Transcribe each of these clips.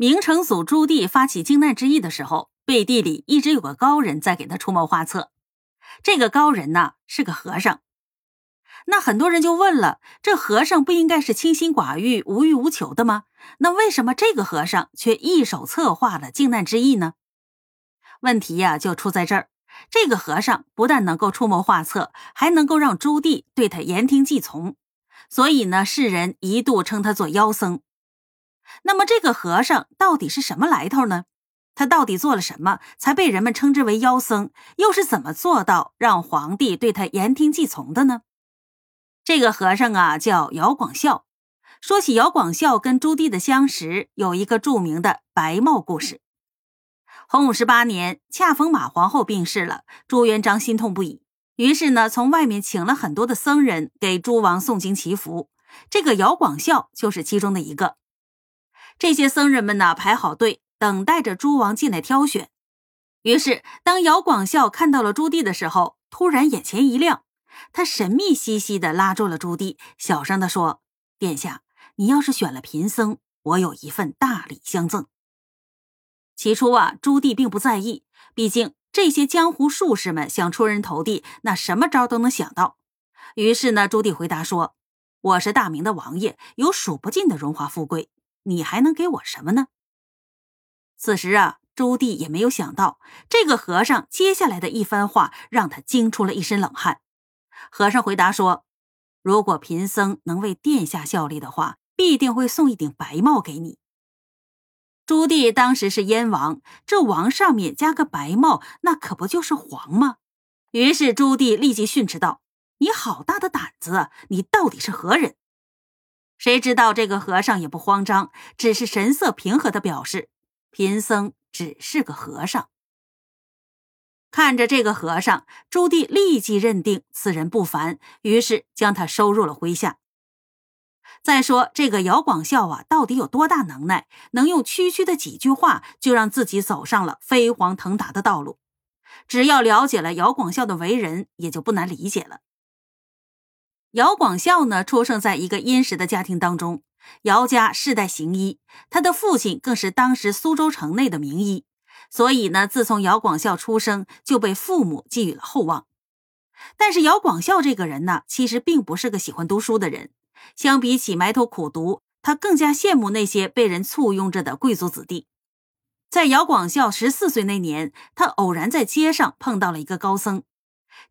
明成祖朱棣发起靖难之役的时候，背地里一直有个高人在给他出谋划策。这个高人呢是个和尚。那很多人就问了：这和尚不应该是清心寡欲、无欲无求的吗？那为什么这个和尚却一手策划了靖难之役呢？问题呀就出在这儿。这个和尚不但能够出谋划策，还能够让朱棣对他言听计从，所以呢，世人一度称他做妖僧。那么，这个和尚到底是什么来头呢？他到底做了什么，才被人们称之为妖僧？又是怎么做到让皇帝对他言听计从的呢？这个和尚啊，叫姚广孝。说起姚广孝跟朱棣的相识，有一个著名的白帽故事。洪武十八年，恰逢马皇后病逝了，朱元璋心痛不已，于是呢，从外面请了很多的僧人给诸王诵经祈福。这个姚广孝就是其中的一个。这些僧人们呢，排好队，等待着诸王进来挑选。于是，当姚广孝看到了朱棣的时候，突然眼前一亮，他神秘兮兮地拉住了朱棣，小声地说：“殿下，你要是选了贫僧，我有一份大礼相赠。”起初啊，朱棣并不在意，毕竟这些江湖术士们想出人头地，那什么招都能想到。于是呢，朱棣回答说：“我是大明的王爷，有数不尽的荣华富贵，你还能给我什么呢？”此时啊，朱棣也没有想到，这个和尚接下来的一番话让他惊出了一身冷汗。和尚回答说：“如果贫僧能为殿下效力的话，必定会送一顶白帽给你。”朱棣当时是燕王，这王上面加个白帽，那可不就是皇吗？于是朱棣立即训斥道：“你好大的胆子！你到底是何人？”谁知道这个和尚也不慌张，只是神色平和的表示：“贫僧只是个和尚。”看着这个和尚，朱棣立即认定此人不凡，于是将他收入了麾下。再说这个姚广孝啊，到底有多大能耐，能用区区的几句话就让自己走上了飞黄腾达的道路？只要了解了姚广孝的为人，也就不难理解了。姚广孝呢，出生在一个殷实的家庭当中，姚家世代行医，他的父亲更是当时苏州城内的名医，所以呢，自从姚广孝出生，就被父母寄予了厚望。但是姚广孝这个人呢，其实并不是个喜欢读书的人。相比起埋头苦读，他更加羡慕那些被人簇拥着的贵族子弟。在姚广孝十四岁那年，他偶然在街上碰到了一个高僧。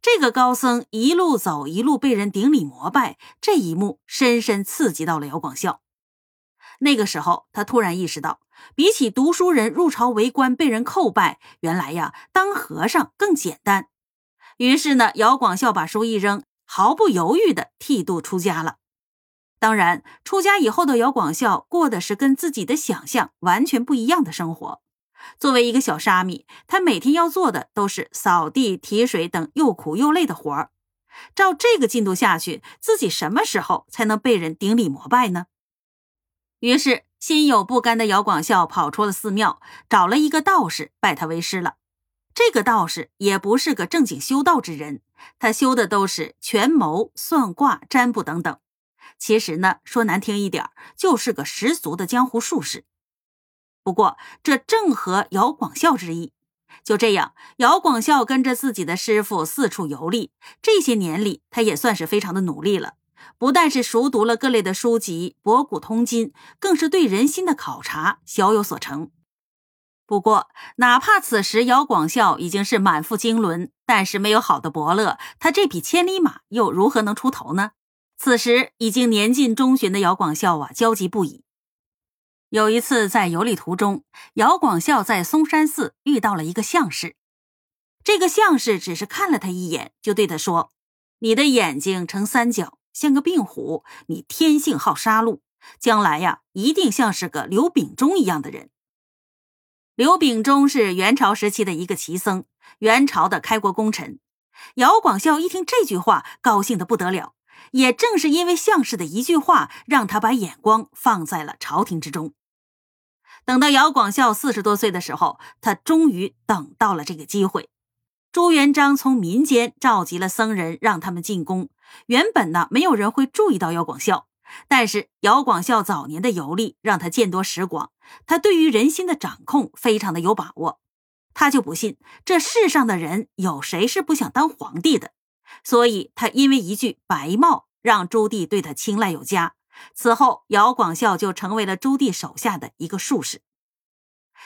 这个高僧一路走一路被人顶礼膜拜，这一幕深深刺激到了姚广孝。那个时候，他突然意识到，比起读书人入朝为官被人叩拜，原来呀，当和尚更简单。于是呢，姚广孝把书一扔，毫不犹豫地剃度出家了。当然，出家以后的姚广孝过的是跟自己的想象完全不一样的生活。作为一个小沙弥，他每天要做的都是扫地、提水等又苦又累的活儿。照这个进度下去，自己什么时候才能被人顶礼膜拜呢？于是，心有不甘的姚广孝跑出了寺庙，找了一个道士拜他为师了。这个道士也不是个正经修道之人，他修的都是权谋、算卦、占卜等等。其实呢，说难听一点，就是个十足的江湖术士。不过这正合姚广孝之意。就这样，姚广孝跟着自己的师傅四处游历。这些年里，他也算是非常的努力了。不但是熟读了各类的书籍，博古通今，更是对人心的考察小有所成。不过，哪怕此时姚广孝已经是满腹经纶，但是没有好的伯乐，他这匹千里马又如何能出头呢？此时已经年近中旬的姚广孝啊，焦急不已。有一次在游历途中，姚广孝在嵩山寺遇到了一个相士。这个相士只是看了他一眼，就对他说：“你的眼睛呈三角，像个病虎。你天性好杀戮，将来呀，一定像是个刘秉忠一样的人。”刘秉忠是元朝时期的一个奇僧，元朝的开国功臣。姚广孝一听这句话，高兴的不得了。也正是因为相士的一句话，让他把眼光放在了朝廷之中。等到姚广孝四十多岁的时候，他终于等到了这个机会。朱元璋从民间召集了僧人，让他们进宫。原本呢，没有人会注意到姚广孝，但是姚广孝早年的游历让他见多识广，他对于人心的掌控非常的有把握。他就不信这世上的人有谁是不想当皇帝的，所以他因为一句白帽，让朱棣对他青睐有加。此后，姚广孝就成为了朱棣手下的一个术士。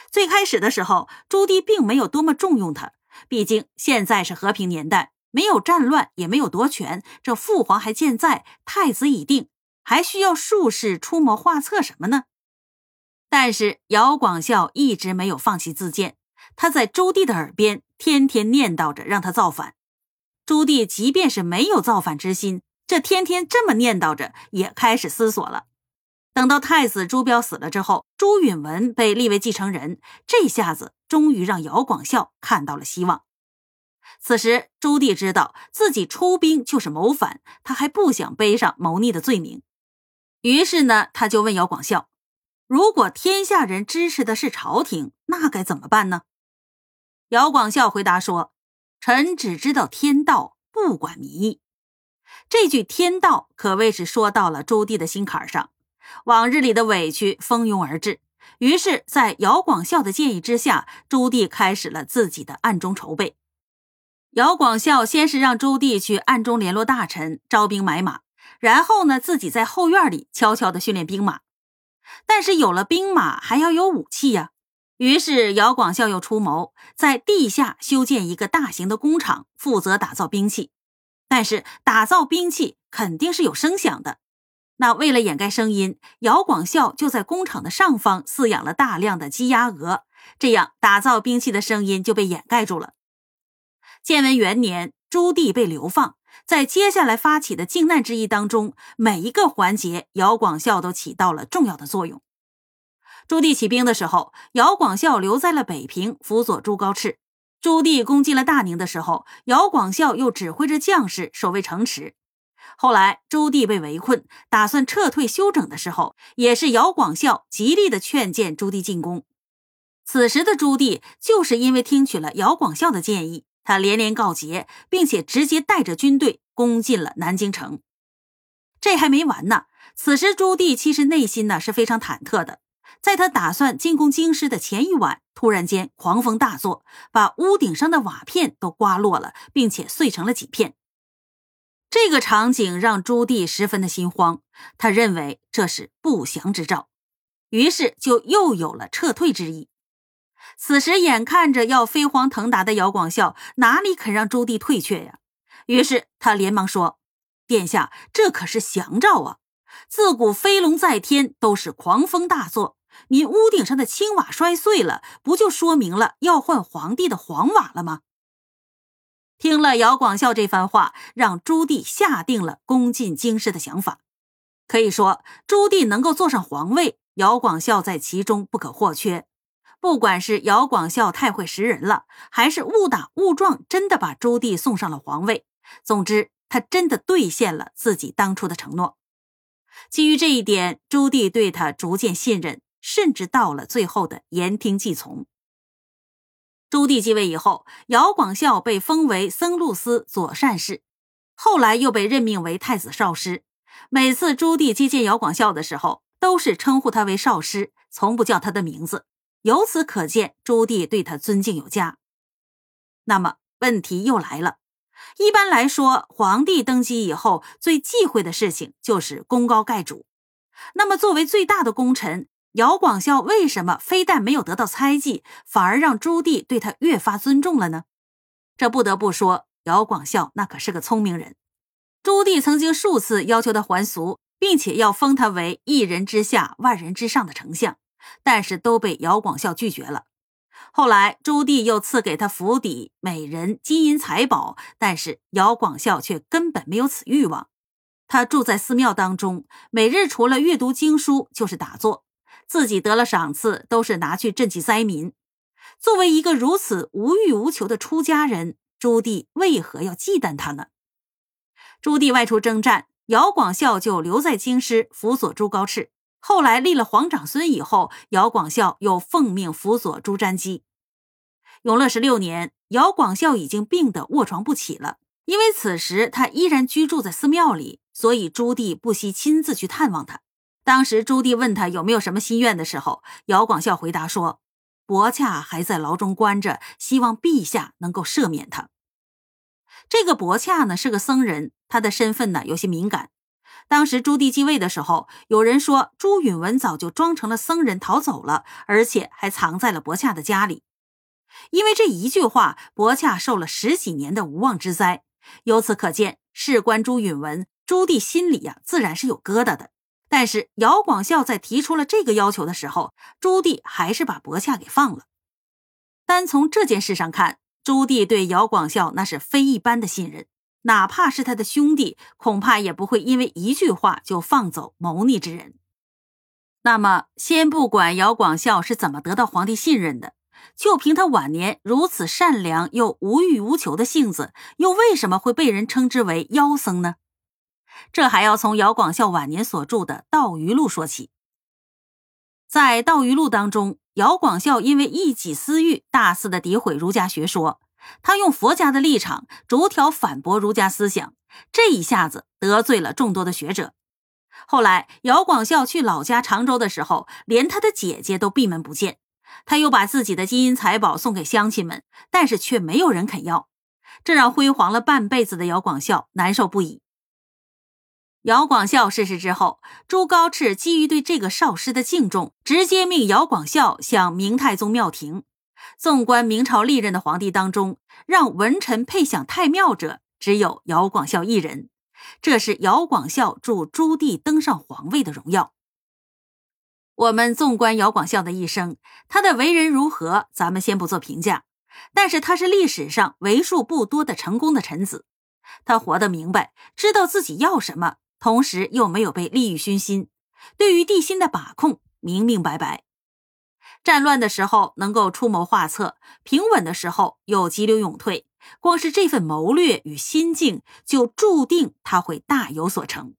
最开始的时候，朱棣并没有多么重用他，毕竟现在是和平年代，没有战乱，也没有夺权，这父皇还健在，太子已定，还需要术士出谋划策什么呢？但是姚广孝一直没有放弃自荐。他在朱棣的耳边天天念叨着让他造反，朱棣即便是没有造反之心，这天天这么念叨着，也开始思索了。等到太子朱标死了之后，朱允文被立为继承人，这下子终于让姚广孝看到了希望。此时朱棣知道自己出兵就是谋反，他还不想背上谋逆的罪名，于是呢，他就问姚广孝：“如果天下人支持的是朝廷，那该怎么办呢？”姚广孝回答说：“臣只知道天道，不管民意。”这句“天道”可谓是说到了朱棣的心坎上，往日里的委屈蜂拥而至。于是，在姚广孝的建议之下，朱棣开始了自己的暗中筹备。姚广孝先是让朱棣去暗中联络大臣，招兵买马，然后呢，自己在后院里悄悄的训练兵马。但是有了兵马，还要有武器呀。于是，姚广孝又出谋在地下修建一个大型的工厂，负责打造兵器。但是，打造兵器肯定是有声响的。那为了掩盖声音，姚广孝就在工厂的上方饲养了大量的鸡鸭鹅，这样打造兵器的声音就被掩盖住了。建文元年，朱棣被流放，在接下来发起的靖难之役当中，每一个环节，姚广孝都起到了重要的作用。朱棣起兵的时候，姚广孝留在了北平辅佐朱高炽。朱棣攻击了大宁的时候，姚广孝又指挥着将士守卫城池。后来朱棣被围困，打算撤退休整的时候，也是姚广孝极力的劝谏朱棣进攻。此时的朱棣就是因为听取了姚广孝的建议，他连连告捷，并且直接带着军队攻进了南京城。这还没完呢，此时朱棣其实内心呢是非常忐忑的。在他打算进攻京师的前一晚，突然间狂风大作，把屋顶上的瓦片都刮落了，并且碎成了几片。这个场景让朱棣十分的心慌，他认为这是不祥之兆，于是就又有了撤退之意。此时眼看着要飞黄腾达的姚广孝哪里肯让朱棣退却呀？于是他连忙说：“殿下，这可是祥兆啊！自古飞龙在天，都是狂风大作。”您屋顶上的青瓦摔碎了，不就说明了要换皇帝的黄瓦了吗？听了姚广孝这番话，让朱棣下定了攻进京师的想法。可以说，朱棣能够坐上皇位，姚广孝在其中不可或缺。不管是姚广孝太会识人了，还是误打误撞真的把朱棣送上了皇位，总之，他真的兑现了自己当初的承诺。基于这一点，朱棣对他逐渐信任。甚至到了最后的言听计从。朱棣继位以后，姚广孝被封为僧录司左善事，后来又被任命为太子少师。每次朱棣接见姚广孝的时候，都是称呼他为少师，从不叫他的名字。由此可见，朱棣对他尊敬有加。那么问题又来了，一般来说，皇帝登基以后最忌讳的事情就是功高盖主。那么作为最大的功臣，姚广孝为什么非但没有得到猜忌，反而让朱棣对他越发尊重了呢？这不得不说，姚广孝那可是个聪明人。朱棣曾经数次要求他还俗，并且要封他为一人之下、万人之上的丞相，但是都被姚广孝拒绝了。后来，朱棣又赐给他府邸、美人、金银财宝，但是姚广孝却根本没有此欲望。他住在寺庙当中，每日除了阅读经书，就是打坐。自己得了赏赐，都是拿去赈济灾民。作为一个如此无欲无求的出家人，朱棣为何要忌惮他呢？朱棣外出征战，姚广孝就留在京师辅佐朱高炽。后来立了皇长孙以后，姚广孝又奉命辅佐朱瞻基。永乐十六年，姚广孝已经病得卧床不起了，因为此时他依然居住在寺庙里，所以朱棣不惜亲自去探望他。当时朱棣问他有没有什么心愿的时候，姚广孝回答说：“伯洽还在牢中关着，希望陛下能够赦免他。”这个伯洽呢是个僧人，他的身份呢有些敏感。当时朱棣继位的时候，有人说朱允文早就装成了僧人逃走了，而且还藏在了伯洽的家里。因为这一句话，伯洽受了十几年的无妄之灾。由此可见，事关朱允文，朱棣心里呀自然是有疙瘩的。但是姚广孝在提出了这个要求的时候，朱棣还是把伯洽给放了。单从这件事上看，朱棣对姚广孝那是非一般的信任，哪怕是他的兄弟，恐怕也不会因为一句话就放走谋逆之人。那么，先不管姚广孝是怎么得到皇帝信任的。就凭他晚年如此善良又无欲无求的性子，又为什么会被人称之为妖僧呢？这还要从姚广孝晚年所著的《道余录》说起。在《道余录》当中，姚广孝因为一己私欲，大肆的诋毁儒家学说，他用佛家的立场逐条反驳儒家思想，这一下子得罪了众多的学者。后来，姚广孝去老家常州的时候，连他的姐姐都闭门不见。他又把自己的金银财宝送给乡亲们，但是却没有人肯要，这让辉煌了半辈子的姚广孝难受不已。姚广孝逝世之后，朱高炽基于对这个少师的敬重，直接命姚广孝向明太宗庙庭。纵观明朝历任的皇帝当中，让文臣配享太庙者只有姚广孝一人，这是姚广孝助朱棣登上皇位的荣耀。我们纵观姚广孝的一生，他的为人如何，咱们先不做评价。但是他是历史上为数不多的成功的臣子，他活得明白，知道自己要什么，同时又没有被利欲熏心，对于地心的把控明明白白。战乱的时候能够出谋划策，平稳的时候又急流勇退，光是这份谋略与心境，就注定他会大有所成。